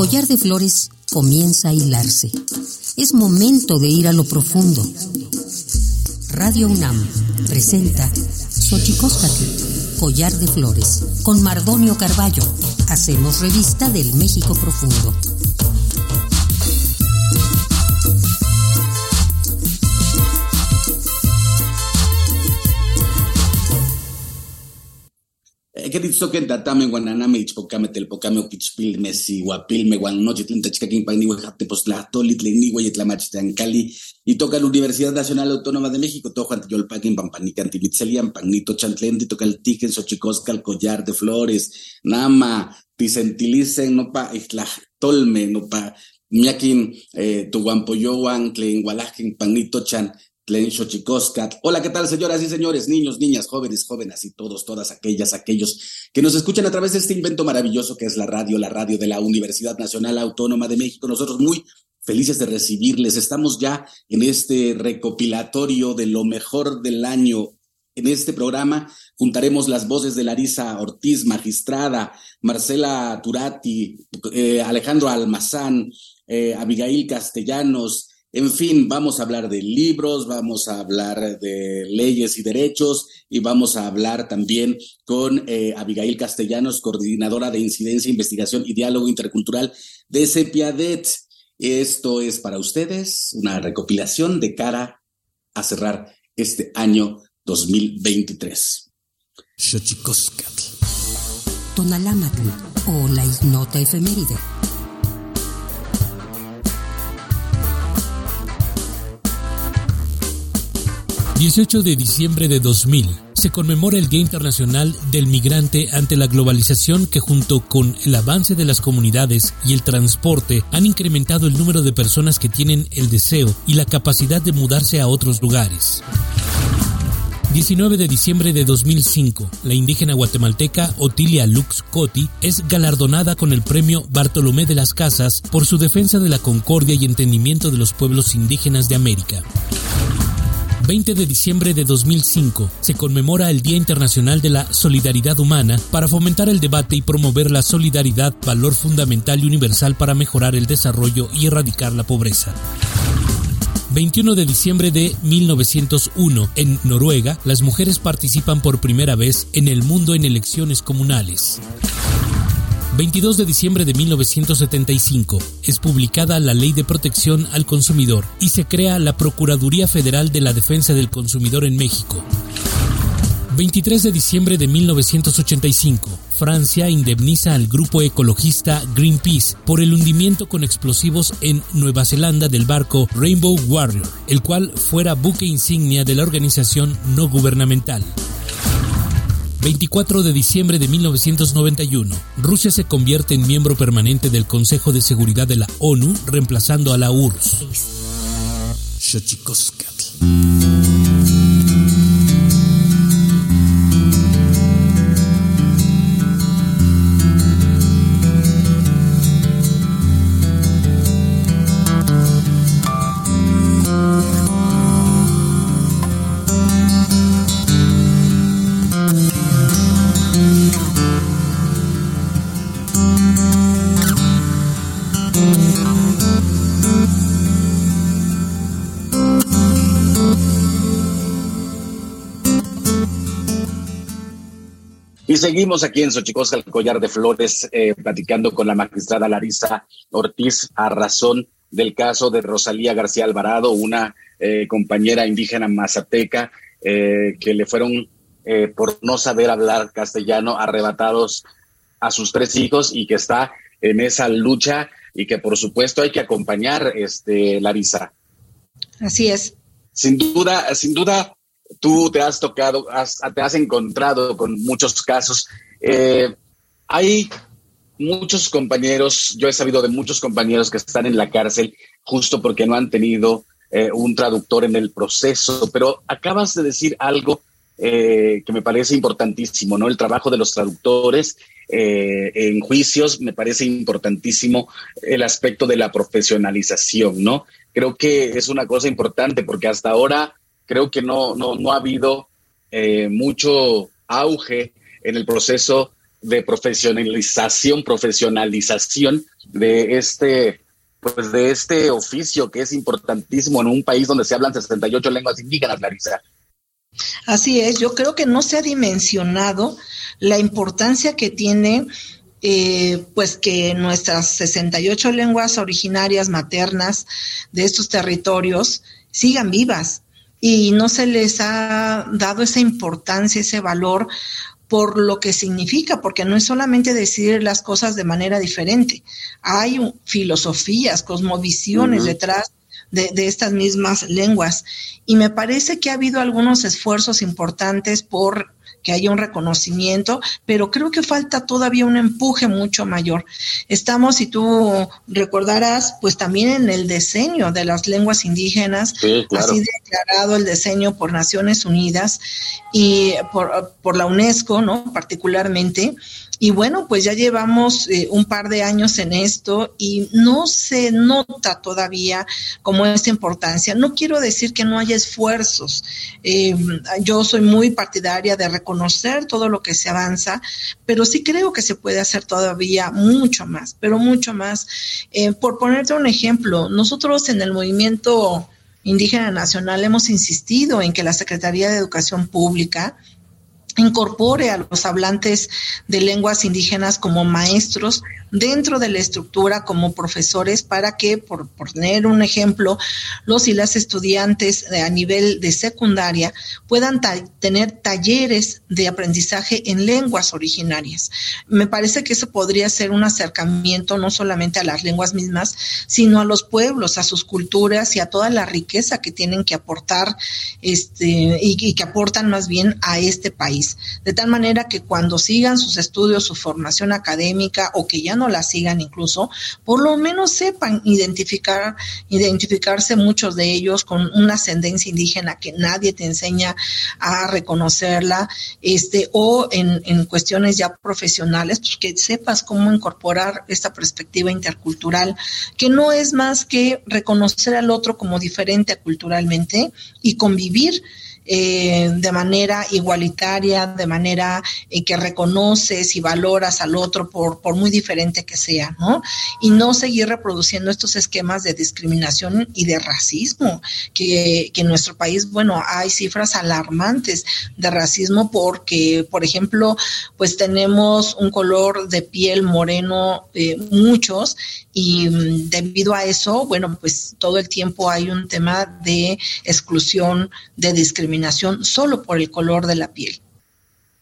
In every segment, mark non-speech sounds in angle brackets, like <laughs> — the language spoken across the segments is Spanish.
Collar de flores comienza a hilarse. Es momento de ir a lo profundo. Radio UNAM presenta Xochicóscatl, collar de flores, con Mardonio Carballo. Hacemos revista del México profundo. Y toca la Universidad Nacional Autónoma de México, todo Juan Tiyolpaquen, Pampanican, Timitzelian, Xochicosca, Collar de Flores, Nama, Tisentilicen, no pa, Tolme, no pa, Miakin, eh, Tlen Xochicoscat. Hola, ¿qué tal, señoras y señores, niños, niñas, jóvenes, jóvenes y todos, todas aquellas, aquellos que nos escuchan a través de este invento maravilloso que es la radio, la radio de la Universidad Nacional Autónoma de México. Nosotros muy felices de recibirles. Estamos ya en este recopilatorio de lo mejor del año. En este programa juntaremos las voces de Larisa Ortiz, magistrada, Marcela Turati, eh, Alejandro Almazán, eh, Abigail Castellanos, en fin, vamos a hablar de libros, vamos a hablar de leyes y derechos y vamos a hablar también con eh, Abigail Castellanos, coordinadora de incidencia, investigación y diálogo intercultural de CEPIADET. Esto es para ustedes una recopilación de cara a cerrar este año 2023. Tonalámatl o la ignota efeméride 18 de diciembre de 2000 se conmemora el Día Internacional del Migrante ante la globalización que junto con el avance de las comunidades y el transporte han incrementado el número de personas que tienen el deseo y la capacidad de mudarse a otros lugares. 19 de diciembre de 2005, la indígena guatemalteca Otilia Lux Coti es galardonada con el premio Bartolomé de las Casas por su defensa de la concordia y entendimiento de los pueblos indígenas de América. 20 de diciembre de 2005 se conmemora el Día Internacional de la Solidaridad Humana para fomentar el debate y promover la solidaridad, valor fundamental y universal para mejorar el desarrollo y erradicar la pobreza. 21 de diciembre de 1901, en Noruega, las mujeres participan por primera vez en el mundo en elecciones comunales. 22 de diciembre de 1975 es publicada la Ley de Protección al Consumidor y se crea la Procuraduría Federal de la Defensa del Consumidor en México. 23 de diciembre de 1985, Francia indemniza al grupo ecologista Greenpeace por el hundimiento con explosivos en Nueva Zelanda del barco Rainbow Warrior, el cual fuera buque insignia de la organización no gubernamental. 24 de diciembre de 1991, Rusia se convierte en miembro permanente del Consejo de Seguridad de la ONU, reemplazando a la URSS. Seguimos aquí en Xochicosca, el collar de flores, eh, platicando con la magistrada Larisa Ortiz a razón del caso de Rosalía García Alvarado, una eh, compañera indígena mazateca eh, que le fueron, por no saber hablar castellano, arrebatados a sus tres hijos y que está en esa lucha y que por supuesto hay que acompañar, este, Larisa. Así es. Sin duda, sin duda, tú te has tocado, te has encontrado con muchos casos. Eh, hay muchos compañeros, yo he sabido de muchos compañeros que están en la cárcel justo porque no han tenido eh, un traductor en el proceso, pero acabas de decir algo eh, que me parece importantísimo, ¿no? El trabajo de los traductores en juicios, me parece importantísimo el aspecto de la profesionalización, ¿no? Creo que es una cosa importante porque hasta ahora creo que no, no, no ha habido eh, mucho auge en el proceso de profesionalización, profesionalización de este, pues de este oficio que es importantísimo en un país donde se hablan 68 lenguas indígenas, Larisa. Así es, yo creo que no se ha dimensionado la importancia que tiene eh, pues que nuestras 68 lenguas originarias maternas de estos territorios sigan vivas y no se les ha dado esa importancia, ese valor por lo que significa, porque no es solamente decir las cosas de manera diferente, hay filosofías, cosmovisiones detrás de, de, estas mismas lenguas. Y me parece que ha habido algunos esfuerzos importantes por que haya un reconocimiento, pero creo que falta todavía un empuje mucho mayor. Estamos, si tú recordarás, pues también en el diseño de las lenguas indígenas, así declarado el diseño por Naciones Unidas y por, por la UNESCO, ¿no? Particularmente. Y bueno, pues ya llevamos eh, un par de años en esto y no se nota todavía como esta importancia. No quiero decir que no haya esfuerzos. Eh, yo soy muy partidaria de reconocer todo lo que se avanza, pero sí creo que se puede hacer todavía mucho más, pero mucho más. Eh, por ponerte un ejemplo, nosotros en el movimiento indígena nacional hemos insistido en que la Secretaría de Educación Pública incorpore a los hablantes de lenguas indígenas como maestros dentro de la estructura como profesores para que, por, poner un ejemplo, los y las estudiantes a nivel de secundaria puedan tener talleres de aprendizaje en lenguas originarias. Me parece que eso podría ser un acercamiento no solamente a las lenguas mismas, sino a los pueblos, a sus culturas y a toda la riqueza que tienen que aportar este, y, y que aportan más bien a este país. De tal manera que cuando sigan sus estudios, su formación académica o que ya la sigan incluso, por lo menos sepan identificar, identificarse muchos de ellos con una ascendencia indígena que nadie te enseña a reconocerla, este, o en, en cuestiones ya profesionales, pues que sepas cómo incorporar esta perspectiva intercultural, que no es más que reconocer al otro como diferente culturalmente y convivir eh, de manera igualitaria, de manera en que reconoces y valoras al otro por, por muy diferente que sea, ¿no? Y no seguir reproduciendo estos esquemas de discriminación y de racismo, que, que en nuestro país, bueno, hay cifras alarmantes de racismo porque, por ejemplo, pues tenemos un color de piel moreno, eh, muchos, y mm, debido a eso, bueno, pues todo el tiempo hay un tema de exclusión, de discriminación solo por el color de la piel.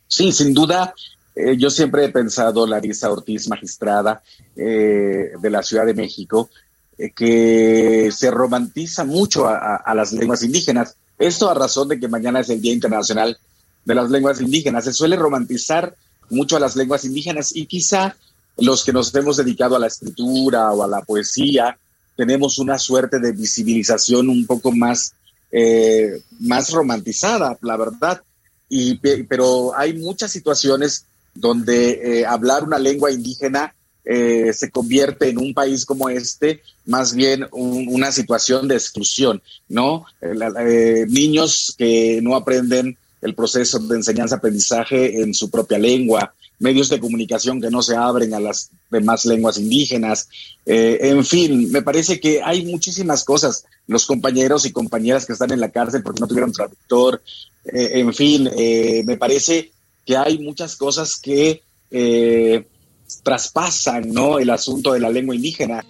Sí, sin duda. Eh, yo siempre he pensado, Larisa Ortiz, magistrada eh, de la Ciudad de México, eh, que se romantiza mucho a, a, las lenguas indígenas. Esto a razón de que mañana es el Día Internacional de las Lenguas Indígenas. Se suele romantizar mucho a las lenguas indígenas y quizá los que nos hemos dedicado a la escritura o a la poesía, tenemos una suerte de visibilización un poco más, eh, más romantizada, la verdad. Y, pero hay muchas situaciones donde eh, hablar una lengua indígena eh, se convierte en un país como este más bien una situación de exclusión, ¿no? niños que no aprenden el proceso de enseñanza-aprendizaje en su propia lengua, medios de comunicación que no se abren a las demás lenguas indígenas. Eh, en fin, me parece que hay muchísimas cosas. Los compañeros y compañeras que están en la cárcel porque no tuvieron traductor. Eh, en fin, eh, me parece que hay muchas cosas que traspasan ¿no? el asunto de la lengua indígena.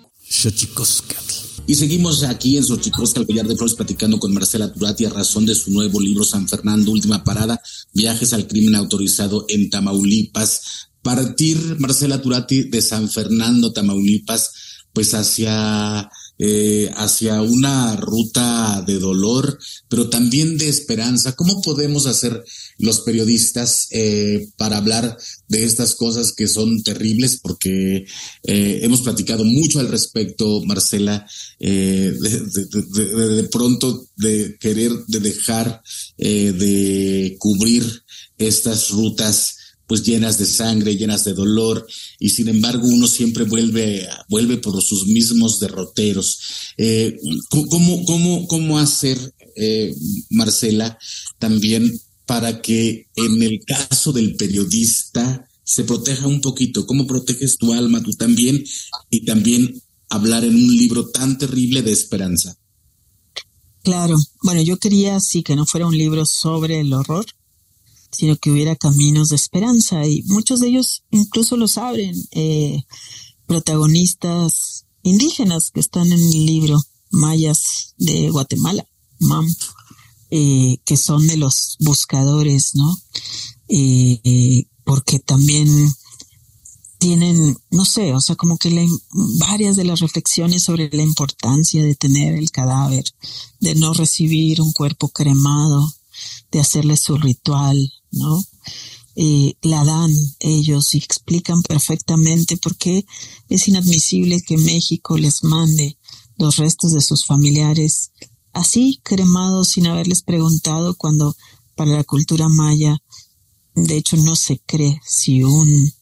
Y seguimos aquí en Xochicosca, el collar de flores, platicando con Marcela Turati a razón de su nuevo libro San Fernando, Última Parada, Viajes al Crimen Autorizado en Tamaulipas. Partir, Marcela Turati, de San Fernando, Tamaulipas, pues hacia eh, hacia una ruta de dolor, pero también de esperanza. ¿Cómo podemos hacer los periodistas eh, para hablar de estas cosas que son terribles? Porque eh, hemos platicado mucho al respecto, Marcela, de, de, pronto de querer, de dejar de cubrir estas rutas pues llenas de sangre, llenas de dolor, y sin embargo uno siempre vuelve, vuelve por sus mismos derroteros. Eh, ¿cómo, cómo, ¿Cómo hacer, eh, Marcela, también para que en el caso del periodista se proteja un poquito? ¿Cómo proteges tu alma tú también? Y también hablar en un libro tan terrible de esperanza. Claro, bueno, yo quería sí que no fuera un libro sobre el horror, sino que hubiera caminos de esperanza y muchos de ellos incluso los abren eh, protagonistas indígenas que están en el libro, mayas de Guatemala, MAM, eh, que son de los buscadores, ¿no? Eh, porque también tienen, no sé, o sea, como que varias de las reflexiones sobre la importancia de tener el cadáver, de no recibir un cuerpo cremado, de hacerle su ritual, ¿no? eh, la dan ellos y explican perfectamente por qué es inadmisible que México les mande los restos de sus familiares así cremados sin haberles preguntado cuando para la cultura maya de hecho no se cree si un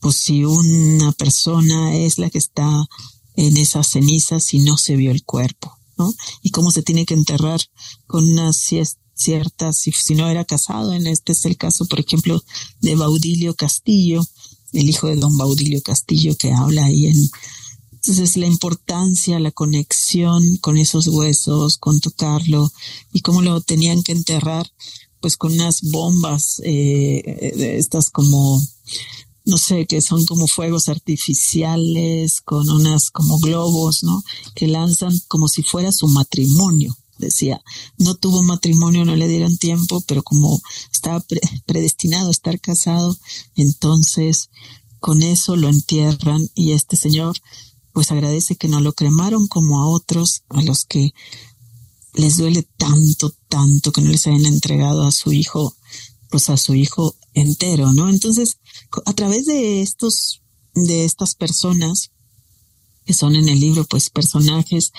pues si una persona es la que está en esas cenizas si no se vio el cuerpo, ¿no? Y cómo se tiene que enterrar con unas ciertas, si, si no era casado, en este es el caso, por ejemplo, de Baudilio Castillo, el hijo de don Baudilio Castillo que habla ahí en, entonces la importancia, la conexión con esos huesos, con tocarlo y cómo lo tenían que enterrar, pues con unas bombas, eh, estas como, no sé, que son como fuegos artificiales, con unas como globos, ¿no? Que lanzan como si fuera su matrimonio decía, no tuvo matrimonio, no le dieron tiempo, pero como estaba predestinado a estar casado, entonces con eso lo entierran y este señor pues agradece que no lo cremaron como a otros, a los que les duele tanto, tanto que no les hayan entregado a su hijo, pues a su hijo entero, ¿no? Entonces, a través de estos, de estas personas, que son en el libro, pues personajes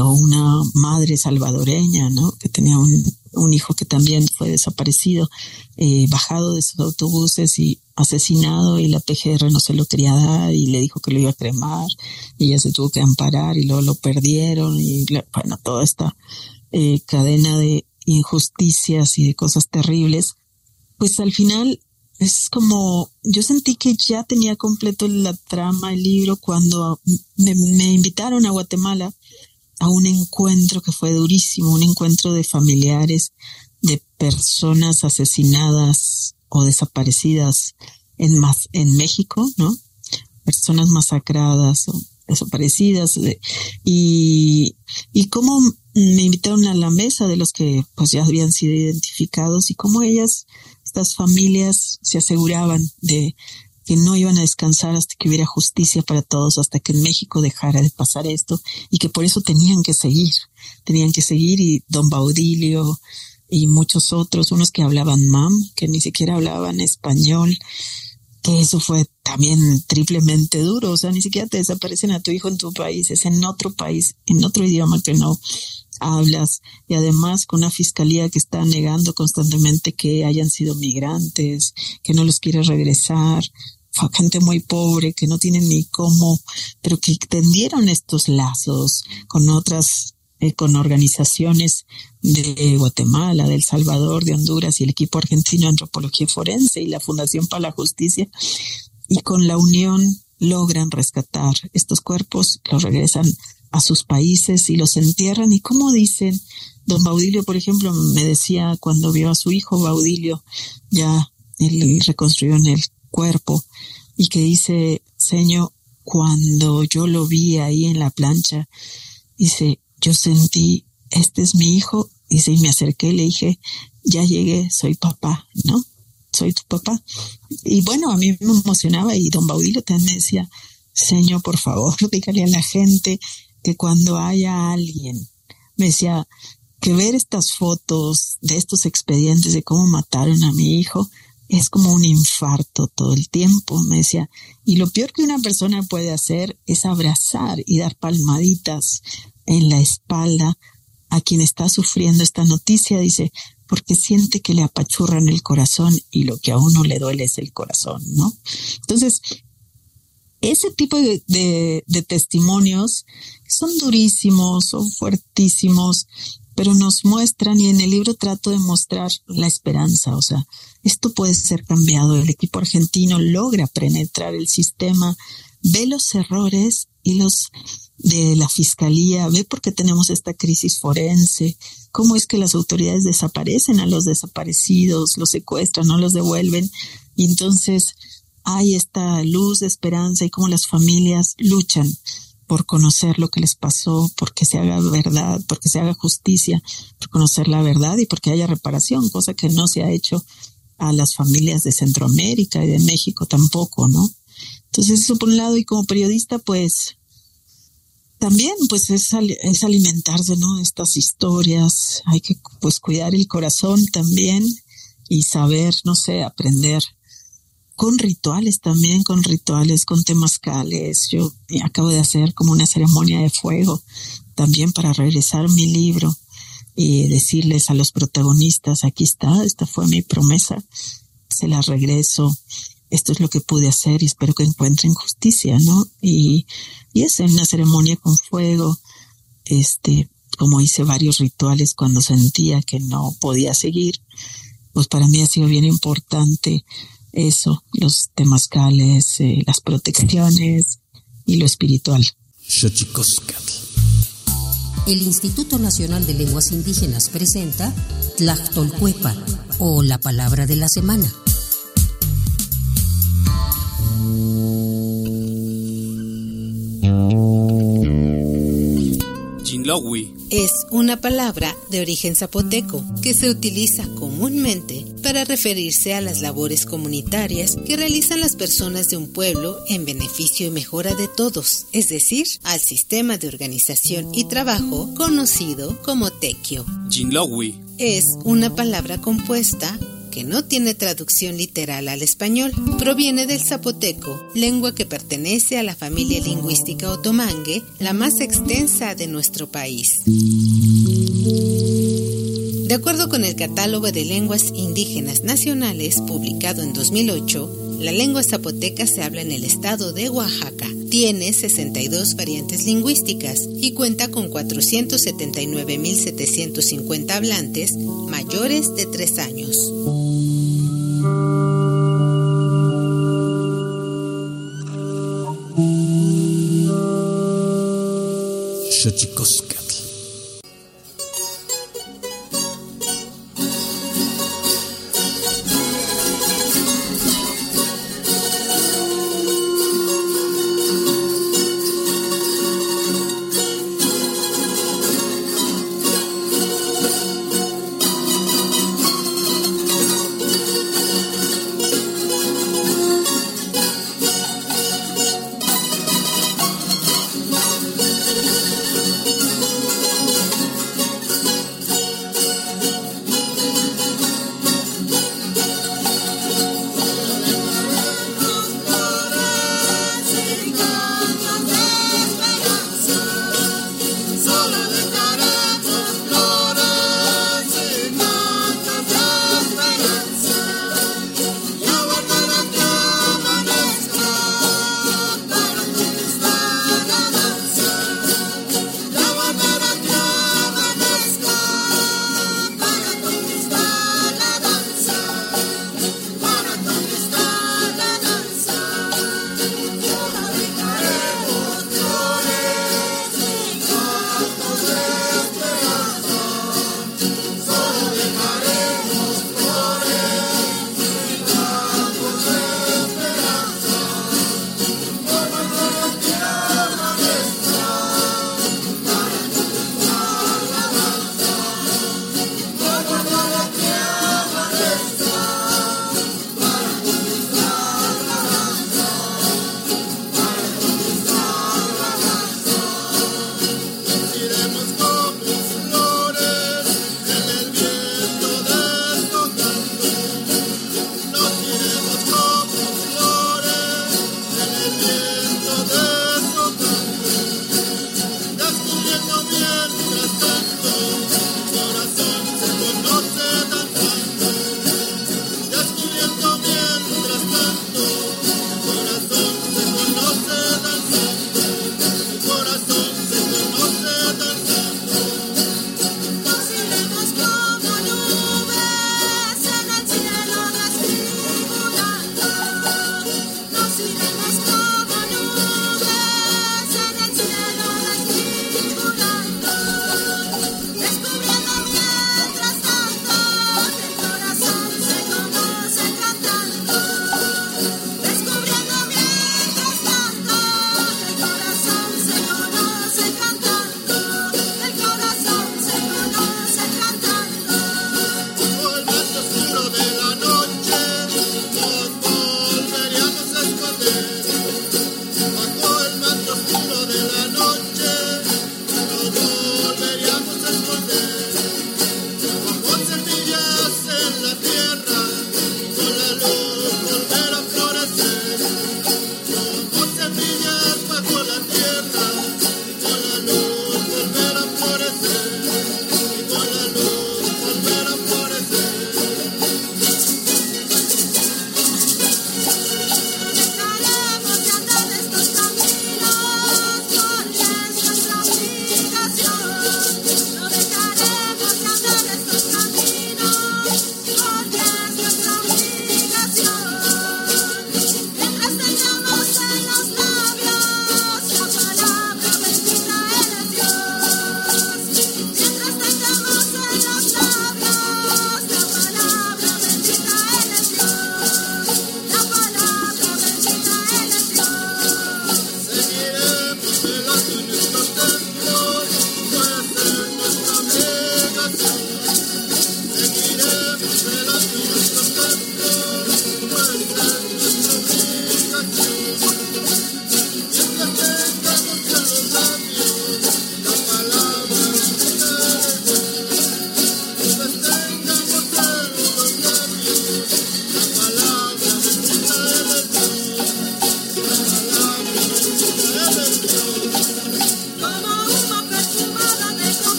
o una madre salvadoreña, ¿no? Que tenía un, un hijo que también fue desaparecido, eh, bajado de sus autobuses y asesinado y la PGR no se lo quería dar y le dijo que lo iba a cremar y ella se tuvo que amparar y luego lo perdieron y bueno, toda esta eh, cadena de injusticias y de cosas terribles, pues al final es como, yo sentí que ya tenía completo la trama, el libro, cuando me invitaron a Guatemala a un encuentro que fue durísimo, un encuentro de familiares de personas asesinadas o desaparecidas en, más, en México, ¿no? Personas masacradas o desaparecidas y, y cómo me invitaron a la mesa de los que pues ya habían sido identificados y cómo ellas, estas familias se aseguraban de que no iban a descansar hasta que hubiera justicia para todos, hasta que en México dejara de pasar esto y que por eso tenían que seguir, tenían que seguir y don Baudilio y muchos otros, unos que hablaban mam, que ni siquiera hablaban español, que eso fue también triplemente duro, o sea, ni siquiera te desaparecen a tu hijo en tu país, es en otro país, en otro idioma que no hablas. Y además con una fiscalía que está negando constantemente que hayan sido migrantes, que no los quiere regresar, gente muy pobre que no tienen ni cómo, pero que tendieron estos lazos con otras, eh, con organizaciones de Guatemala, de El Salvador, de Honduras y el equipo argentino de antropología forense y la Fundación para la Justicia. Y con la unión logran rescatar estos cuerpos, los regresan a sus países y los entierran. Y como dicen, don Baudilio, por ejemplo, me decía cuando vio a su hijo Baudilio ya él reconstruyó en el cuerpo y que dice, Señor, cuando yo lo vi ahí en la plancha, dice, yo sentí, este es mi hijo, dice, y me acerqué y le dije, ya llegué, soy papá, ¿no? Soy tu papá. Y bueno, a mí me emocionaba y don Baudilio también me decía, Señor, por favor, <laughs> dígale a la gente que cuando haya alguien, me decía, que ver estas fotos de estos expedientes de cómo mataron a mi hijo, es como un infarto todo el tiempo, me decía. Y lo peor que una persona puede hacer es abrazar y dar palmaditas en la espalda a quien está sufriendo esta noticia, dice, porque siente que le apachurran el corazón y lo que a uno le duele es el corazón, ¿no? Entonces, ese tipo de, de, de testimonios son durísimos, son fuertísimos, pero nos muestran y en el libro trato de mostrar la esperanza, o sea, esto puede ser cambiado. El equipo argentino logra penetrar el sistema, ve los errores y los de la fiscalía, ve por qué tenemos esta crisis forense, cómo es que las autoridades desaparecen a los desaparecidos, los secuestran, no los devuelven, y entonces hay esta luz de esperanza y cómo las familias luchan por conocer lo que les pasó, porque se haga verdad, porque se haga justicia, por conocer la verdad y porque haya reparación, cosa que no se ha hecho a las familias de Centroamérica y de México tampoco, ¿no? Entonces eso por un lado y como periodista pues también pues es, alimentarse, ¿no? Estas historias, hay que pues cuidar el corazón también y saber, no sé, aprender con rituales también, con rituales, con temazcales. Yo acabo de hacer como una ceremonia de fuego también para regresar mi libro y decirles a los protagonistas, aquí está, esta fue mi promesa, se la regreso, esto es lo que pude hacer y espero que encuentren justicia, ¿no? Y, y es una ceremonia con fuego, este, como hice varios rituales cuando sentía que no podía seguir, pues para mí ha sido bien importante eso, los temazcales, eh, las protecciones y lo espiritual. El Instituto Nacional de Lenguas Indígenas presenta Tlachtolcuepa o la palabra de la semana. Es una palabra de origen zapoteco que se utiliza comúnmente para referirse a las labores comunitarias que realizan las personas de un pueblo en beneficio y mejora de todos, es decir, al sistema de organización y trabajo conocido como tequio. Es una palabra compuesta que no tiene traducción literal al español. Proviene del zapoteco, lengua que pertenece a la familia lingüística otomangue, la más extensa de nuestro país. De acuerdo con el Catálogo de Lenguas Indígenas Nacionales, publicado en 2008, la lengua zapoteca se habla en el estado de Oaxaca. Tiene 62 variantes lingüísticas y cuenta con 479.750 hablantes mayores de 3 años. chicos.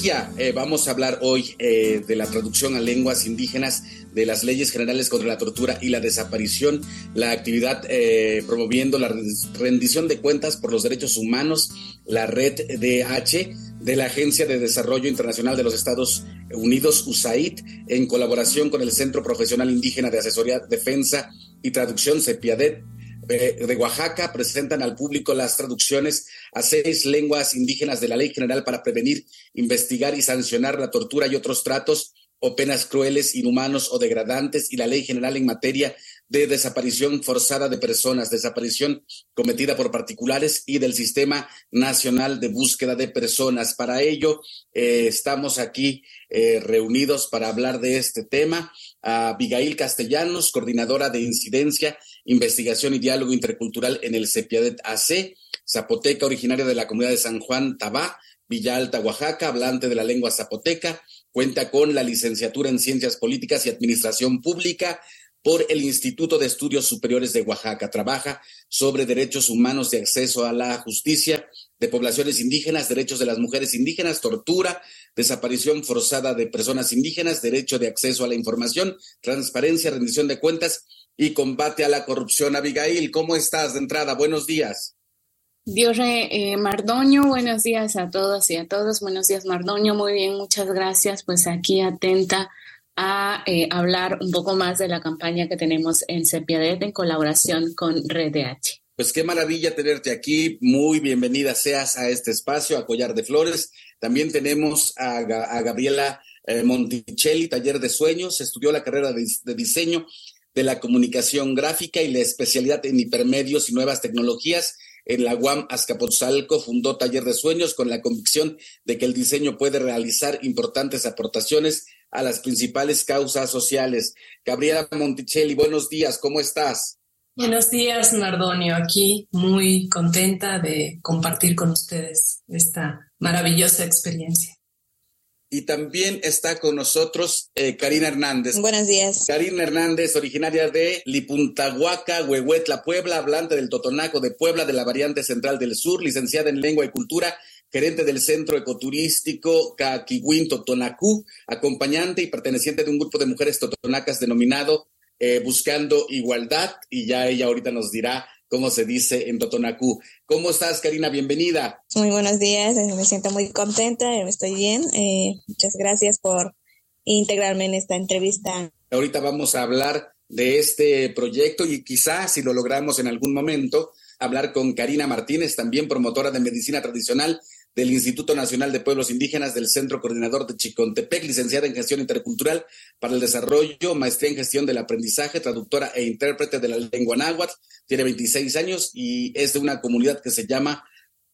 Eh, vamos a hablar hoy eh, de la traducción a lenguas indígenas de las leyes generales contra la tortura y la desaparición, la actividad eh, promoviendo la rendición de cuentas por los derechos humanos, la red DH de la Agencia de Desarrollo Internacional de los Estados Unidos, USAID, en colaboración con el Centro Profesional Indígena de Asesoría, Defensa y Traducción, CEPIADET, de Oaxaca presentan al público las traducciones a seis lenguas indígenas de la Ley General para prevenir, investigar y sancionar la tortura y otros tratos o penas crueles, inhumanos o degradantes y la Ley General en materia de desaparición forzada de personas, desaparición cometida por particulares y del Sistema Nacional de Búsqueda de Personas. Para ello, eh, estamos aquí eh, reunidos para hablar de este tema. A Abigail Castellanos, coordinadora de incidencia Investigación y Diálogo Intercultural en el CEPIADET AC, zapoteca originaria de la comunidad de San Juan Tabá, Villa Alta, Oaxaca, hablante de la lengua zapoteca, cuenta con la licenciatura en Ciencias Políticas y Administración Pública por el Instituto de Estudios Superiores de Oaxaca. Trabaja sobre derechos humanos de acceso a la justicia de poblaciones indígenas, derechos de las mujeres indígenas, tortura, desaparición forzada de personas indígenas, derecho de acceso a la información, transparencia, rendición de cuentas y combate a la corrupción. Abigail, ¿cómo estás de entrada? Buenos días. Dios eh, Mardoño, buenos días a todos y a todos. Buenos días, Mardoño. Muy bien, muchas gracias. Pues aquí atenta a eh, hablar un poco más de la campaña que tenemos en Cepiadet en colaboración con Red H. Pues qué maravilla tenerte aquí. Muy bienvenida seas a este espacio, a Collar de Flores. También tenemos a, Gabriela eh, Monticelli, Taller de Sueños. Estudió la carrera de diseño de la comunicación gráfica y la especialidad en hipermedios y nuevas tecnologías. En la UAM Azcapotzalco fundó Taller de Sueños con la convicción de que el diseño puede realizar importantes aportaciones a las principales causas sociales. Gabriela Monticelli, buenos días, ¿cómo estás? Buenos días, Mardonio. Aquí muy contenta de compartir con ustedes esta maravillosa experiencia. Y también está con nosotros eh, Karina Hernández. Buenos días. Karina Hernández, originaria de Lipuntahuaca, Huehuetla, Puebla, hablante del Totonaco de Puebla, de la variante central del sur, licenciada en Lengua y Cultura, gerente del Centro Ecoturístico Caquihuín Totonacú, acompañante y perteneciente de un grupo de mujeres totonacas denominado eh, Buscando Igualdad, y ya ella ahorita nos dirá cómo se dice en Totonacú. ¿Cómo estás, Karina? Bienvenida. Muy buenos días, eh, me siento muy contenta, eh, estoy bien. Eh, muchas gracias por integrarme en esta entrevista. Ahorita vamos a hablar de este proyecto y quizás, si lo logramos en algún momento, hablar con Karina Martínez, también promotora de medicina tradicional del Instituto Nacional de Pueblos Indígenas del Centro Coordinador de Chicontepec, licenciada en Gestión Intercultural para el Desarrollo, maestría en Gestión del Aprendizaje, traductora e intérprete de la lengua náhuatl, tiene 26 años y es de una comunidad que se llama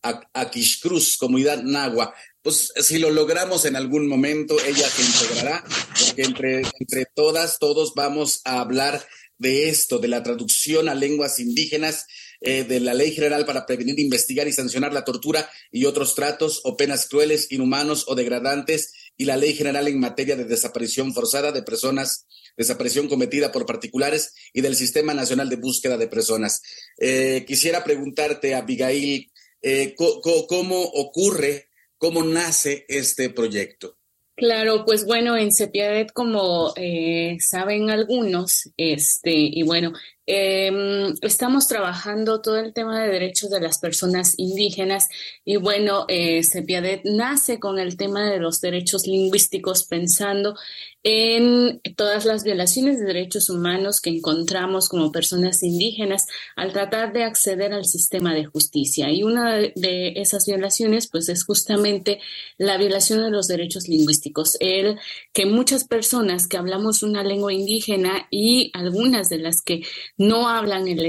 Aquishcruz, comunidad nahua. Pues si lo logramos en algún momento, ella se integrará, porque entre, entre todas, todos vamos a hablar de esto, de la traducción a lenguas indígenas eh, de la Ley General para prevenir, investigar y sancionar la tortura y otros tratos o penas crueles, inhumanos o degradantes y la Ley General en materia de desaparición forzada de personas, desaparición cometida por particulares y del Sistema Nacional de Búsqueda de Personas. Eh, quisiera preguntarte, Abigail, eh, ¿cómo ocurre, cómo nace este proyecto? Claro, pues bueno, en Cepiadet, como saben algunos, este, y bueno, Em, estamos trabajando todo el tema de derechos de las personas indígenas y bueno, eh, Cepiadet nace con el tema de los derechos lingüísticos pensando en todas las violaciones de derechos humanos que encontramos como personas indígenas al tratar de acceder al sistema de justicia. Y una de esas violaciones, pues, es justamente la violación de los derechos lingüísticos. El que muchas personas que hablamos una lengua indígena y algunas de las que no hablan el,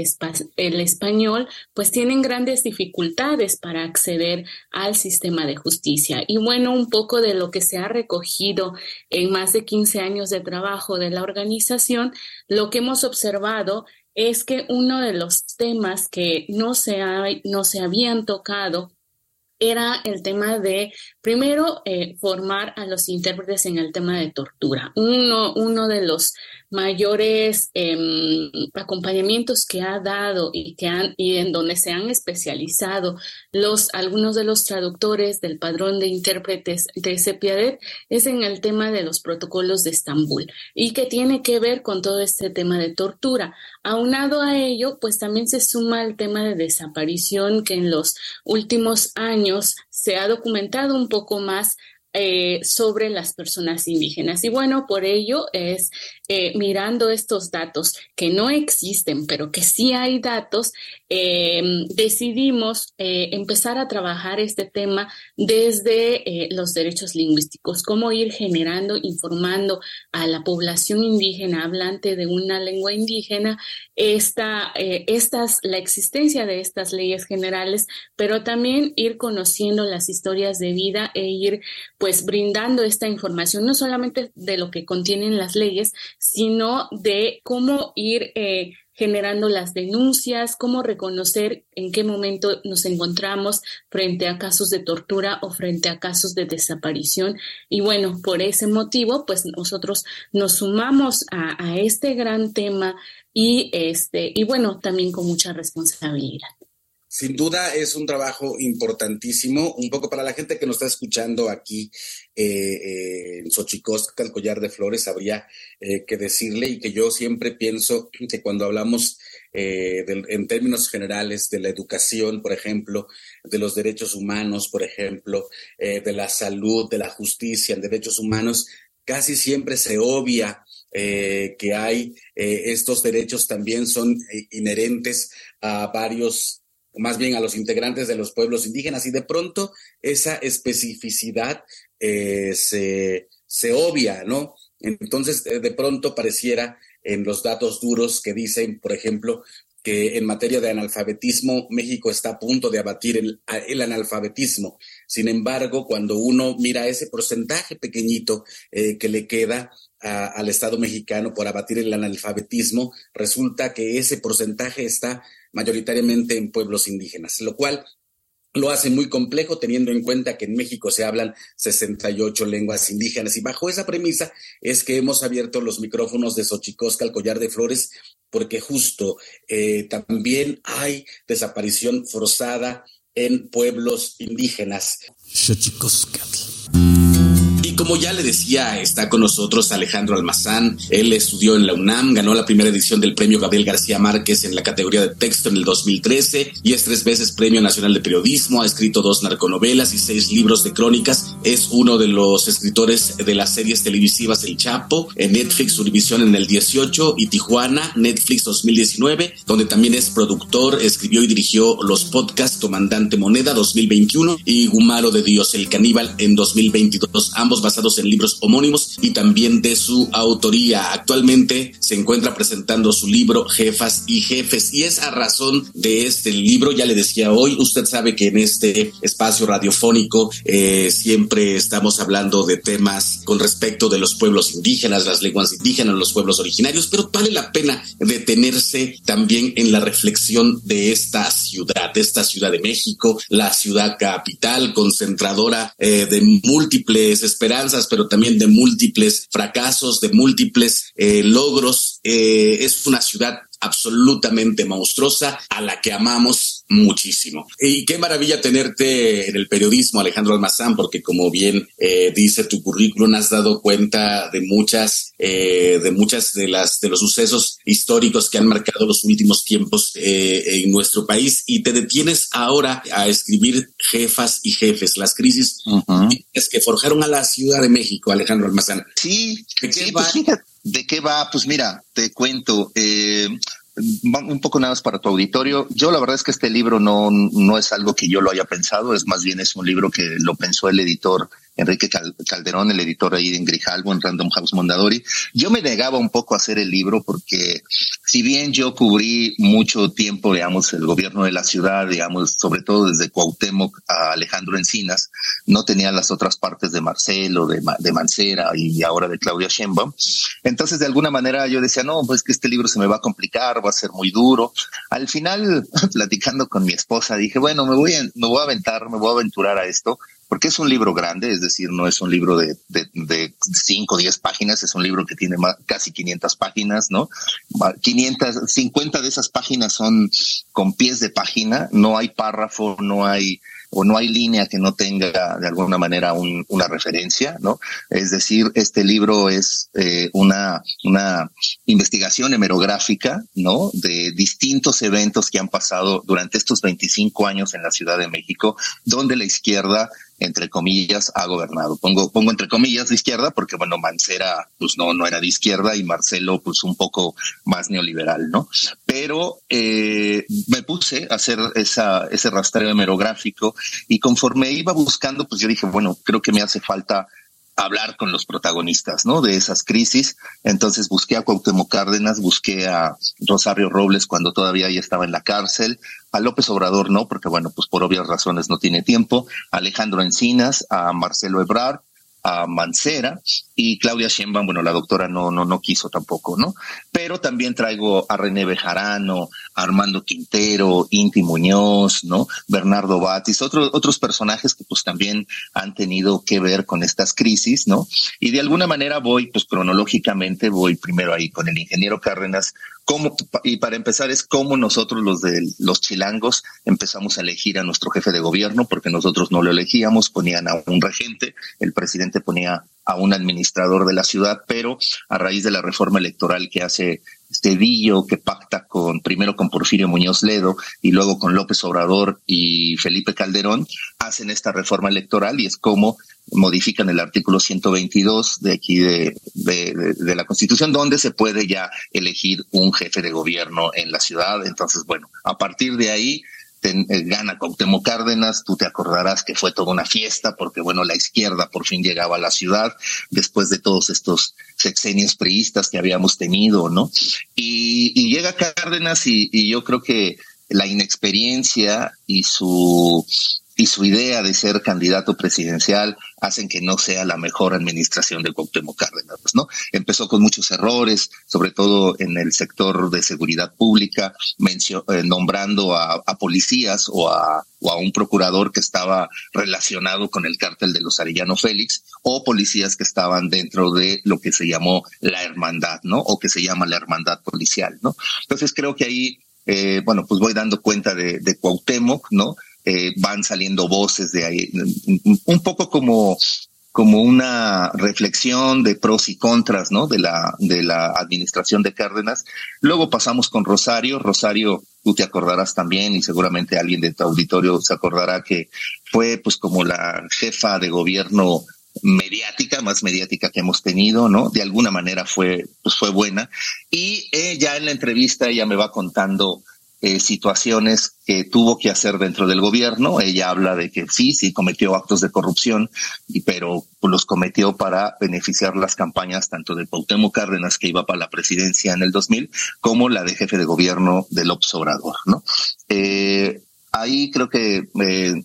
el español, pues tienen grandes dificultades para acceder al sistema de justicia. Y bueno, un poco de lo que se ha recogido en más de 15 años de trabajo de la organización, lo que hemos observado es que uno de los temas que no se, no se habían tocado era el tema de, primero, eh, formar a los intérpretes en el tema de tortura. Uno, uno de los mayores em, acompañamientos que ha dado y que han y en donde se han especializado los algunos de los traductores del padrón de intérpretes de Sepiadet es en el tema de los protocolos de Estambul y que tiene que ver con todo este tema de tortura. Aunado a ello, pues también se suma el tema de desaparición que en los últimos años se ha documentado un poco más eh, sobre las personas indígenas. Y bueno, por ello es eh, mirando estos datos que no existen, pero que sí hay datos, eh, decidimos empezar a trabajar este tema desde los derechos lingüísticos, cómo ir generando, informando a la población indígena hablante de una lengua indígena esta, estas, la existencia de estas leyes generales, pero también ir conociendo las historias de vida e ir pues brindando esta información, no solamente de lo que contienen las leyes, sino de cómo ir eh, generando las denuncias, cómo reconocer en qué momento nos encontramos frente a casos de tortura o frente a casos de desaparición. Y bueno, por ese motivo, pues nosotros nos sumamos a, a este gran tema y este, y bueno, también con mucha responsabilidad. Sin duda es un trabajo importantísimo, un poco para la gente que nos está escuchando aquí eh, eh, en Xochicosca, el collar de flores, habría eh, que decirle y que yo siempre pienso que cuando hablamos en términos generales de la educación, por ejemplo, de los derechos humanos, por ejemplo, de la salud, de la justicia en derechos humanos, casi siempre se obvia que hay estos derechos también son inherentes a varios más bien a los integrantes de los pueblos indígenas y de pronto esa especificidad eh, se, se, obvia, ¿no? Entonces, eh, de pronto pareciera en los datos duros que dicen, por ejemplo, que en materia de analfabetismo México está a punto de abatir el, el analfabetismo. Sin embargo, cuando uno mira ese porcentaje pequeñito eh, que le queda al Estado mexicano por abatir el analfabetismo, resulta que ese porcentaje está mayoritariamente en pueblos indígenas, lo cual lo hace muy complejo teniendo en cuenta que en México se hablan 68 lenguas indígenas y bajo esa premisa es que hemos abierto los micrófonos de Xochicosca al collar de flores porque justo eh, también hay desaparición forzada en pueblos indígenas. Como ya le decía, está con nosotros Alejandro Almazán. Él estudió en la UNAM, ganó la primera edición del premio Gabriel García Márquez en la categoría de texto en el 2013 y es tres veces Premio Nacional de Periodismo. Ha escrito dos narconovelas y seis libros de crónicas. Es uno de los escritores de las series televisivas El Chapo, en Netflix Univisión en el 18 y Tijuana, Netflix 2019, donde también es productor, escribió y dirigió los podcasts Comandante Moneda 2021 y Gumaro de Dios el Caníbal en 2022, ambos basados en libros homónimos y también de su autoría. Actualmente se encuentra presentando su libro Jefas y Jefes y es a razón de este libro, ya le decía hoy, usted sabe que en este espacio radiofónico eh, siempre estamos hablando de temas con respecto de los pueblos indígenas, las lenguas indígenas, los pueblos originarios, pero vale la pena detenerse también en la reflexión de esta ciudad, de esta ciudad de México, la ciudad capital, concentradora eh, de múltiples esperanzas pero también de múltiples fracasos, de múltiples eh, logros. Eh, es una ciudad absolutamente monstruosa a la que amamos muchísimo. Y qué maravilla tenerte en el periodismo, Alejandro Almazán, porque como bien eh, dice tu currículum, has dado cuenta de muchas, eh, de muchas de las de los sucesos históricos que han marcado los últimos tiempos eh, en nuestro país y te detienes ahora a escribir jefas y jefes, las crisis es que forjaron a la Ciudad de México, Alejandro Almazán. Sí, ¿de qué va? Pues ¿De qué va? Pues mira, te cuento. Un poco nada más para tu auditorio. Yo la verdad es que este libro no, no es algo que yo lo haya pensado, es más bien es un libro que lo pensó el editor Enrique Calderón, el editor ahí en Grijalvo, en Random House Mondadori. Yo me negaba un poco a hacer el libro porque si bien yo cubrí mucho tiempo, digamos, el gobierno de la ciudad, digamos, sobre todo desde Cuauhtémoc a Alejandro Encinas, no tenía las otras partes de Marcelo, de, de Mancera y ahora de Claudia Sheinbaum. Entonces, de alguna manera yo decía, no, pues que este libro se me va a complicar, va a ser muy duro. Al final, <laughs> platicando con mi esposa, dije, bueno, me voy a, me voy a aventar, me voy a aventurar a esto porque es un libro grande, es decir, no es un libro de, de, 5 o 10 páginas, es un libro que tiene casi 500 páginas, ¿no? 500, 50 de esas páginas son con pies de página, no hay párrafo, no hay o no hay línea que no tenga de alguna manera una referencia, ¿no? Es decir, este libro es eh, una, una investigación hemerográfica, ¿no? De distintos eventos que han pasado durante estos 25 años en la Ciudad de México, donde la izquierda entre comillas, ha gobernado. Pongo, pongo entre comillas de izquierda porque, bueno, Mancera, pues no, no era de izquierda y Marcelo, pues un poco más neoliberal, ¿no? Pero eh, me puse a hacer esa, ese rastreo hemerográfico y conforme iba buscando, pues yo dije, bueno, creo que me hace falta hablar con los protagonistas, ¿no? De esas crisis. Entonces busqué a Cuauhtémoc Cárdenas, busqué a Rosario Robles cuando todavía ella estaba en la cárcel, a López Obrador no, porque bueno, pues por obvias razones no tiene tiempo, a Alejandro Encinas, a Marcelo Ebrard, a Mancera y Claudia Sheinbaum, bueno, la doctora no, no, no quiso tampoco, ¿no? Pero también traigo a René Bejarano, a Armando Quintero, Inti Muñoz, ¿no? Bernardo Batis, otros, otros personajes que pues también han tenido que ver con estas crisis, ¿no? Y de alguna manera voy, pues cronológicamente voy primero ahí con el ingeniero Cárdenas, cómo, y para empezar es cómo nosotros los de los chilangos empezamos a elegir a nuestro jefe de gobierno, porque nosotros no lo elegíamos, ponían a un regente, el presidente ponía a un administrador de la ciudad, pero a raíz de la reforma electoral que hace Cedillo, que pacta con primero con Porfirio Muñoz Ledo y luego con López Obrador y Felipe Calderón, hacen esta reforma electoral y es como modifican el artículo 122 de aquí de, de, de, la Constitución, donde se puede ya elegir un jefe de gobierno en la ciudad. Entonces, bueno, a partir de ahí eh, gana Cuauhtémoc Cárdenas, tú te acordarás que fue toda una fiesta porque bueno, la izquierda por fin llegaba a la ciudad después de todos estos sexenios priistas que habíamos tenido, ¿no? Y, llega Cárdenas y yo creo que la inexperiencia y su y su idea de ser candidato presidencial hacen que no sea la mejor administración de Cuauhtémoc Cárdenas, ¿no? Empezó con muchos errores, sobre todo en el sector de seguridad pública, eh, nombrando a, policías o a, un procurador que estaba relacionado con el cártel de los Arellano Félix, o policías que estaban dentro de lo que se llamó la hermandad, ¿no? O que se llama la hermandad policial, ¿no? Entonces creo que ahí eh, bueno, pues voy dando cuenta de, de Cuauhtémoc, ¿no? Eh, van saliendo voces de ahí, un poco como como una reflexión de pros y contras, ¿no? De la, de la administración de Cárdenas. Luego pasamos con Rosario. Rosario, tú te acordarás también y seguramente alguien de tu auditorio se acordará que fue pues como la jefa de gobierno mediática, más mediática que hemos tenido, ¿no? De alguna manera fue, pues fue buena. Y eh, ya en la entrevista ella me va contando eh, situaciones que tuvo que hacer dentro del gobierno. Ella habla de que sí, sí cometió actos de corrupción, pero los cometió para beneficiar las campañas tanto de Pautemo Cárdenas, que iba para la presidencia en el 2000, como la de jefe de gobierno de López Obrador, ¿no? Eh, ahí creo que eh,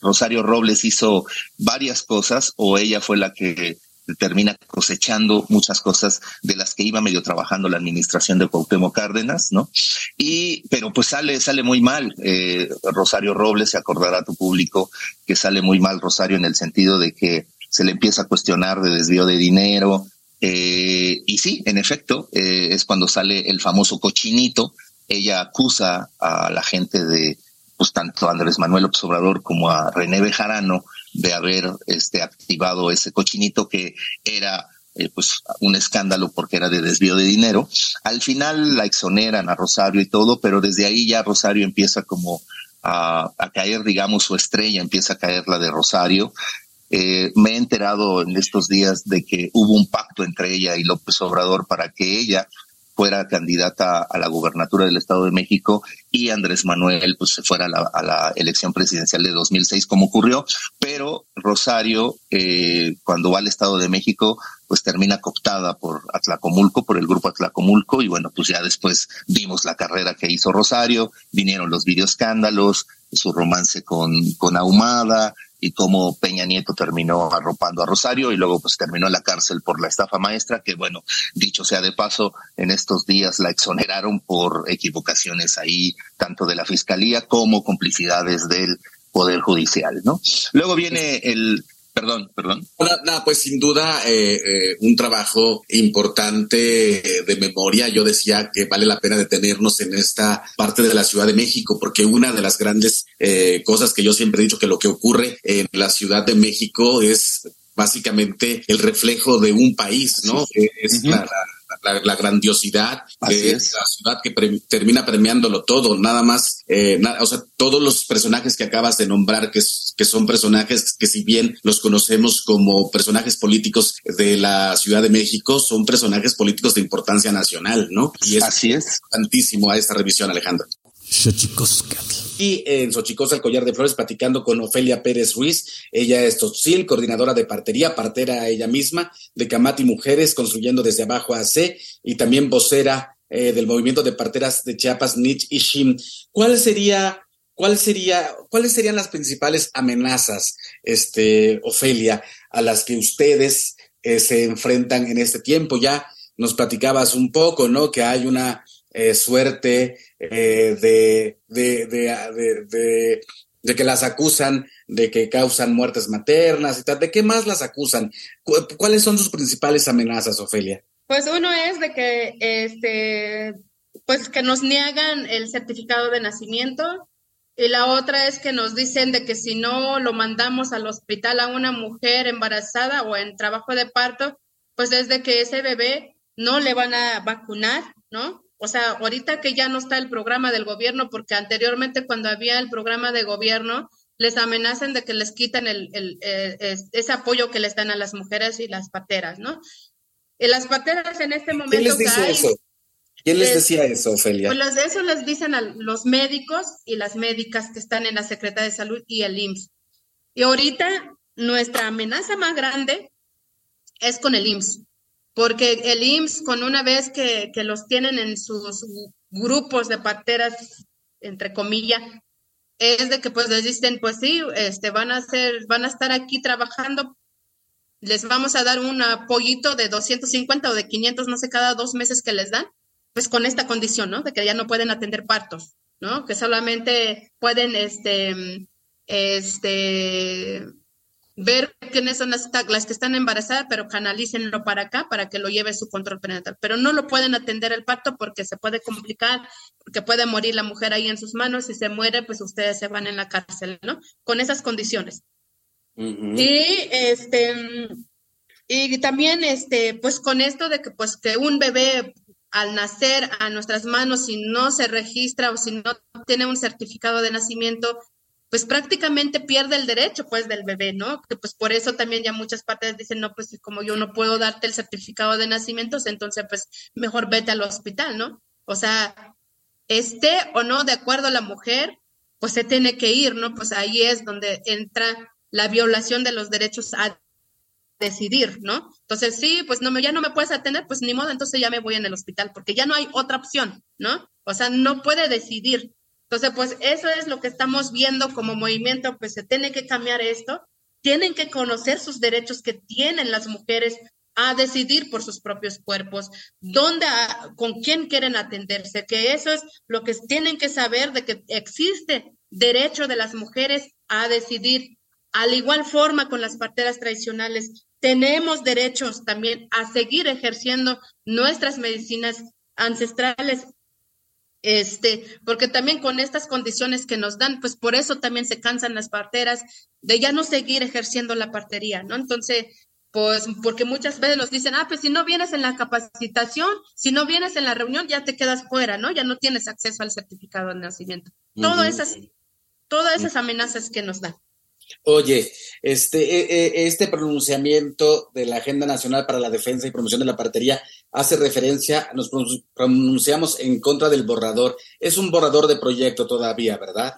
Rosario Robles hizo varias cosas, o ella fue la que termina cosechando muchas cosas de las que iba medio trabajando la administración de Cuauhtémoc Cárdenas, ¿no? Y, pero pues sale, sale muy mal. Eh, Rosario Robles, se acordará a tu público que sale muy mal Rosario en el sentido de que se le empieza a cuestionar de desvío de dinero. Eh, y sí, en efecto, eh, es cuando sale el famoso cochinito. Ella acusa a la gente de, pues tanto a Andrés Manuel Obrador como a René Bejarano de haber este, activado ese cochinito que era eh, pues un escándalo porque era de desvío de dinero. Al final la exoneran a Rosario y todo, pero desde ahí ya Rosario empieza como a, caer, digamos, su estrella, empieza a caer la de Rosario. Eh, me he enterado en estos días de que hubo un pacto entre ella y López Obrador para que ella fuera candidata a la gubernatura del Estado de México y Andrés Manuel pues se fuera a la, elección presidencial de 2006 como ocurrió, pero Rosario eh, cuando va al Estado de México pues termina cooptada por Atlacomulco, por el grupo Atlacomulco. Y bueno pues ya después vimos la carrera que hizo Rosario, vinieron los videoescándalos, su romance con, con Ahumada, y cómo Peña Nieto terminó arropando a Rosario y luego pues terminó en la cárcel por la estafa maestra, que bueno, dicho sea de paso, en estos días la exoneraron por equivocaciones ahí, tanto de la fiscalía como complicidades del poder judicial, ¿no? Luego viene el Perdón, perdón. Nada, pues sin duda eh, eh, un trabajo importante de memoria. Yo decía que vale la pena detenernos en esta parte de la Ciudad de México, porque una de las grandes eh, cosas que yo siempre he dicho que lo que ocurre en la Ciudad de México es básicamente el reflejo de un país, ¿no? Es la, la, grandiosidad de la ciudad que termina premiándolo todo, nada más, eh, o sea, todos los personajes que acabas de nombrar, que, que son personajes que si bien los conocemos como personajes políticos de la Ciudad de México, son personajes políticos de importancia nacional, ¿no? Y es Así es. importantísimo a esta revisión, Alejandro. Y en Xochicosca, el collar de flores, platicando con Ofelia Pérez Ruiz. Ella es Totzil, coordinadora de partería, partera ella misma, de Camati Mujeres, construyendo desde abajo a C, y también vocera eh, del movimiento de parteras de Chiapas, Nich y Shim. ¿Cuál sería, cuál sería, cuáles serían las principales amenazas, este, Ofelia, a las que ustedes eh, se enfrentan en este tiempo? Ya nos platicabas un poco, ¿no? Que hay una eh, suerte eh, de, de, de, de, que las acusan de que causan muertes maternas y tal. ¿De qué más las acusan? ¿Cuáles son sus principales amenazas, Ofelia? Pues uno es de que, este, pues que nos niegan el certificado de nacimiento y la otra es que nos dicen de que si no lo mandamos al hospital a una mujer embarazada o en trabajo de parto, pues desde que ese bebé no le van a vacunar, ¿no? O sea, ahorita que ya no está el programa del gobierno, porque anteriormente cuando había el programa de gobierno, les amenazan de que les quiten el, eh, ese apoyo que les dan a las mujeres y las pateras, ¿no? Y las pateras en este momento... ¿Quién les dice eso? ¿Quién les decía eso, Ofelia? Pues eso les dicen a los médicos y las médicas que están en la Secretaría de Salud y el IMSS. Y ahorita nuestra amenaza más grande es con el IMSS porque el IMSS, con una vez que, los tienen en sus grupos de parteras, entre comillas, es de que pues les dicen, pues sí, este, van a ser, van a estar aquí trabajando, les vamos a dar un apoyito de 250 o de 500, no sé, cada dos meses que les dan, pues con esta condición, ¿no? De que ya no pueden atender partos, ¿no? Que solamente pueden, este, este, ver quiénes son las, las, que están embarazadas, pero canalícenlo para acá para que lo lleve su control prenatal. Pero no lo pueden atender el parto porque se puede complicar, porque puede morir la mujer ahí en sus manos. Si se muere, pues ustedes se van en la cárcel, ¿no? Con esas condiciones. Y este y también este pues con esto de que pues que un bebé al nacer a nuestras manos si no se registra o si no tiene un certificado de nacimiento pues prácticamente pierde el derecho pues del bebé, ¿no? Que pues por eso también ya muchas partes dicen, no, pues como yo no puedo darte el certificado de nacimiento, entonces pues mejor vete al hospital, ¿no? O sea, esté o no de acuerdo a la mujer, pues se tiene que ir, ¿no? Pues ahí es donde entra la violación de los derechos a decidir, ¿no? Entonces, sí, pues no, ya no me puedes atender, pues ni modo, entonces ya me voy en el hospital, porque ya no hay otra opción, ¿no? O sea, no puede decidir. Entonces, pues eso es lo que estamos viendo como movimiento, pues se tiene que cambiar esto, tienen que conocer sus derechos que tienen las mujeres a decidir por sus propios cuerpos, dónde, con quién quieren atenderse, que eso es lo que tienen que saber de que existe derecho de las mujeres a decidir. Al igual forma con las parteras tradicionales, tenemos derechos también a seguir ejerciendo nuestras medicinas ancestrales este, porque también con estas condiciones que nos dan, pues por eso también se cansan las parteras de ya no seguir ejerciendo la partería, ¿no? Entonces, pues porque muchas veces nos dicen, ah, pues si no vienes en la capacitación, si no vienes en la reunión, ya te quedas fuera, ¿no? Ya no tienes acceso al certificado de nacimiento. Todas esas, todas esas amenazas que nos dan. Oye, este, e, e, este pronunciamiento de la Agenda Nacional para la Defensa y Promoción de la Partería hace referencia, nos pronunciamos en contra del borrador. Es un borrador de proyecto todavía, ¿verdad?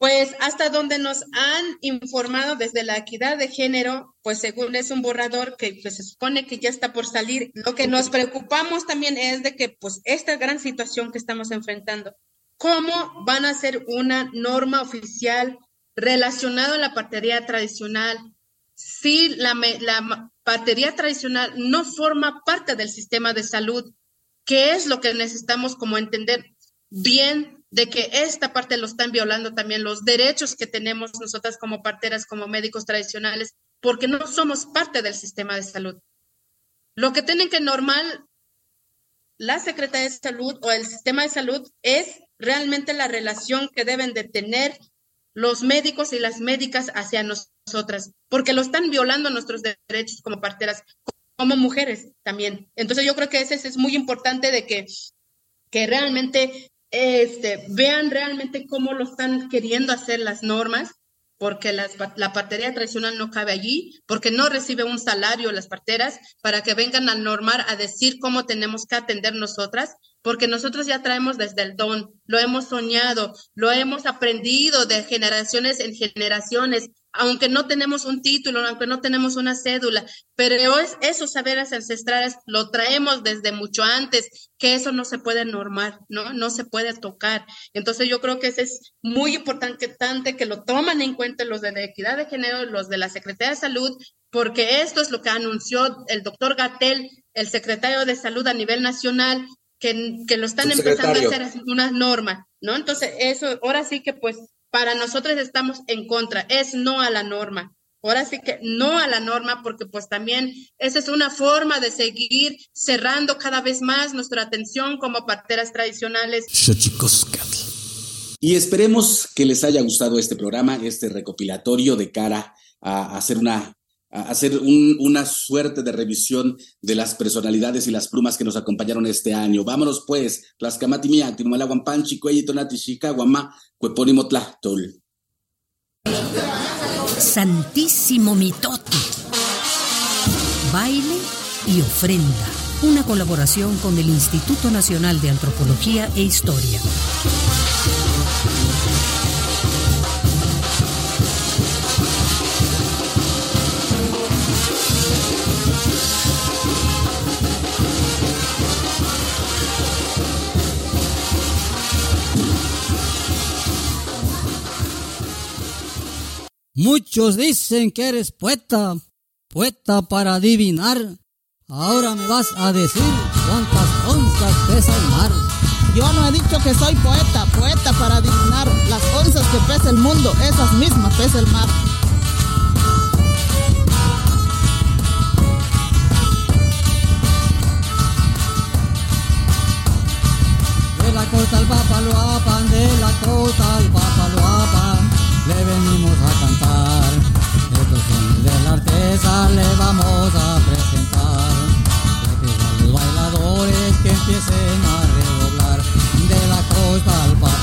Pues hasta donde nos han informado desde la equidad de género, pues según es un borrador que pues, se supone que ya está por salir. Lo que nos preocupamos también es de que pues esta gran situación que estamos enfrentando, ¿cómo van a ser una norma oficial relacionado a la partería tradicional, si la, la partería tradicional no forma parte del sistema de salud, ¿qué es lo que necesitamos como entender bien de que esta parte lo están violando también los derechos que tenemos nosotras como parteras, como médicos tradicionales, porque no somos parte del sistema de salud. Lo que tienen que normal la Secretaría de Salud o el sistema de salud es realmente la relación que deben de tener los médicos y las médicas hacia nosotras, porque lo están violando nuestros derechos como parteras, como mujeres también. Entonces yo creo que ese, es muy importante de que, que realmente este, vean realmente cómo lo están queriendo hacer las normas porque la partería tradicional no cabe allí, porque no recibe un salario las parteras para que vengan a normar, a decir cómo tenemos que atender nosotras, porque nosotros ya traemos desde el don, lo hemos soñado, lo hemos aprendido de generaciones en generaciones, aunque no tenemos un título, aunque no tenemos una cédula, pero es, esos saberes ancestrales lo traemos desde mucho antes, que eso no se puede normar, ¿no? No se puede tocar. Entonces yo creo que eso es muy importante que lo toman en cuenta los de la equidad de género, los de la Secretaría de Salud, porque esto es lo que anunció el doctor Gatel, el secretario de Salud a nivel nacional, que, que lo están empezando a hacer una norma, ¿no? Entonces eso, ahora sí que pues para nosotros estamos en contra, es no a la norma. Ahora sí que no a la norma, porque pues también esa es una forma de seguir cerrando cada vez más nuestra atención como parteras tradicionales. Y esperemos que les haya gustado este programa, este recopilatorio de cara a hacer una hacer una suerte de revisión de las personalidades y las plumas que nos acompañaron este año. Vámonos pues, Tlaxcamatimiac, Timalaguampanchi, Cueyitonati, Guamá, Cuepónimo Tlachtol. Santísimo Mitote. Baile y ofrenda. Una colaboración con el Instituto Nacional de Antropología e Historia. Muchos dicen que eres poeta, poeta para adivinar. Ahora me vas a decir cuántas onzas pesa el mar. Yo no he dicho que soy poeta, poeta para adivinar las onzas que pesa el mundo, esas mismas pesa el mar. De la costa al papaloapan, de la costa al papaloapan le venimos a artesa le vamos a presentar. Que los bailadores que empiecen a redoblar. De la costa al Papaloapan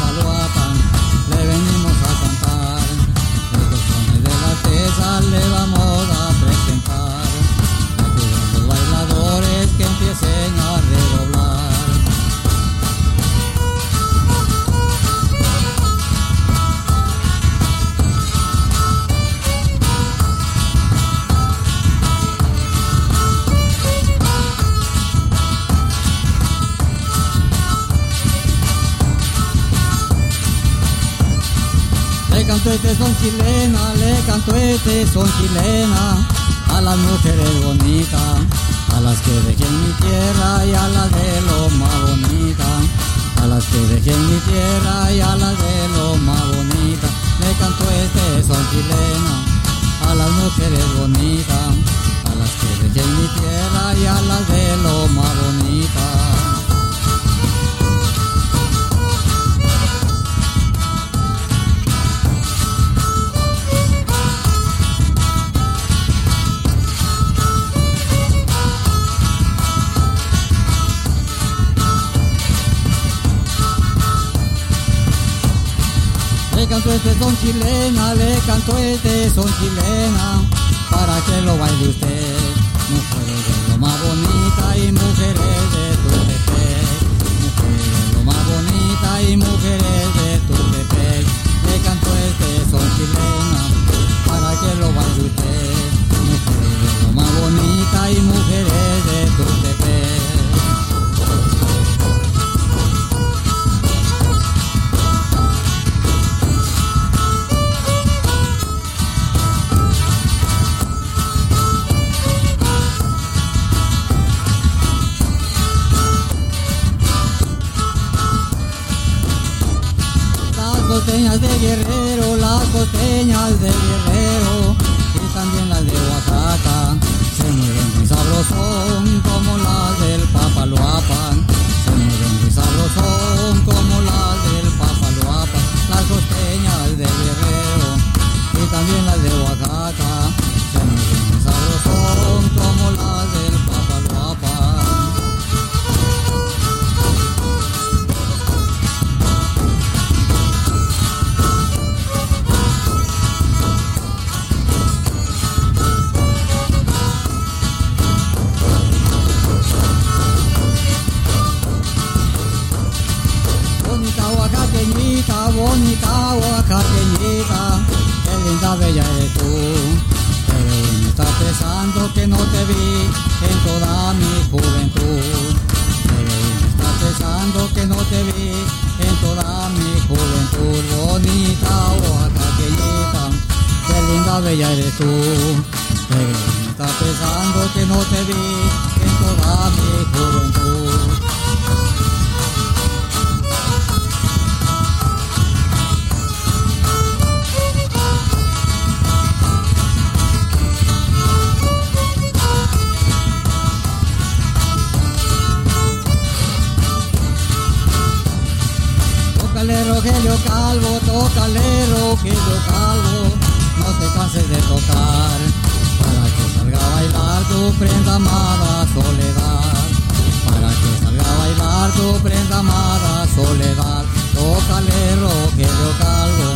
este son chilena, le canto este son chilena, a las mujeres bonitas, a las que dejé en mi tierra y a las de lo más bonita, a las que dejé en mi tierra y a las de lo más bonita, le canto este son chilena, a las mujeres bonitas, a las que dejé en mi tierra y a las de lo más bonita. Canto este son chilena, le canto este son chilena, para que lo baile usted. Mujeres lo más bonita y mujeres de Tultepec. Mujeres de lo más bonita y mujeres de Tultepec. Le canto este son chilena, para que lo baile usted. Mujeres lo más bonita y mujeres de Tultepec. Guerrero, las costeñas de Guerrero y también las de Oaxaca se mueven muy sabrosón como las del Papaloapan. Se mueven muy sabrosón como las del Papaloapan. Las costeñas de Guerrero y también las de Oaxaca bella eres tú. Pero me está pesando que no te vi en toda mi juventud. Pero me está pesando que no te vi en toda mi juventud. Bonita oaxaqueñita, qué linda bella eres tú. Pero me está pesando que no te vi en toda mi Calvo, tócale Rogelio Calvo, no te canses de tocar, para que salga a bailar tu prenda amada soledad, para que salga a bailar tu prenda amada soledad, tócale Rogelio Calvo,